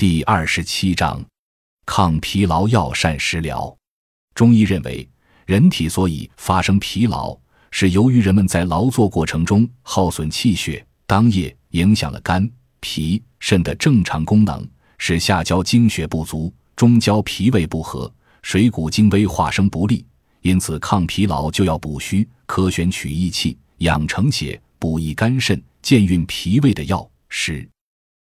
第二十七章抗疲劳药膳食疗。中医认为人体所以发生疲劳是由于人们在劳作过程中耗损气血当夜影响了肝脾肾的正常功能使下焦精血不足中焦脾胃不和水谷精微化生不利因此抗疲劳就要补虚可选取益气养成血补益肝肾健运脾胃的药食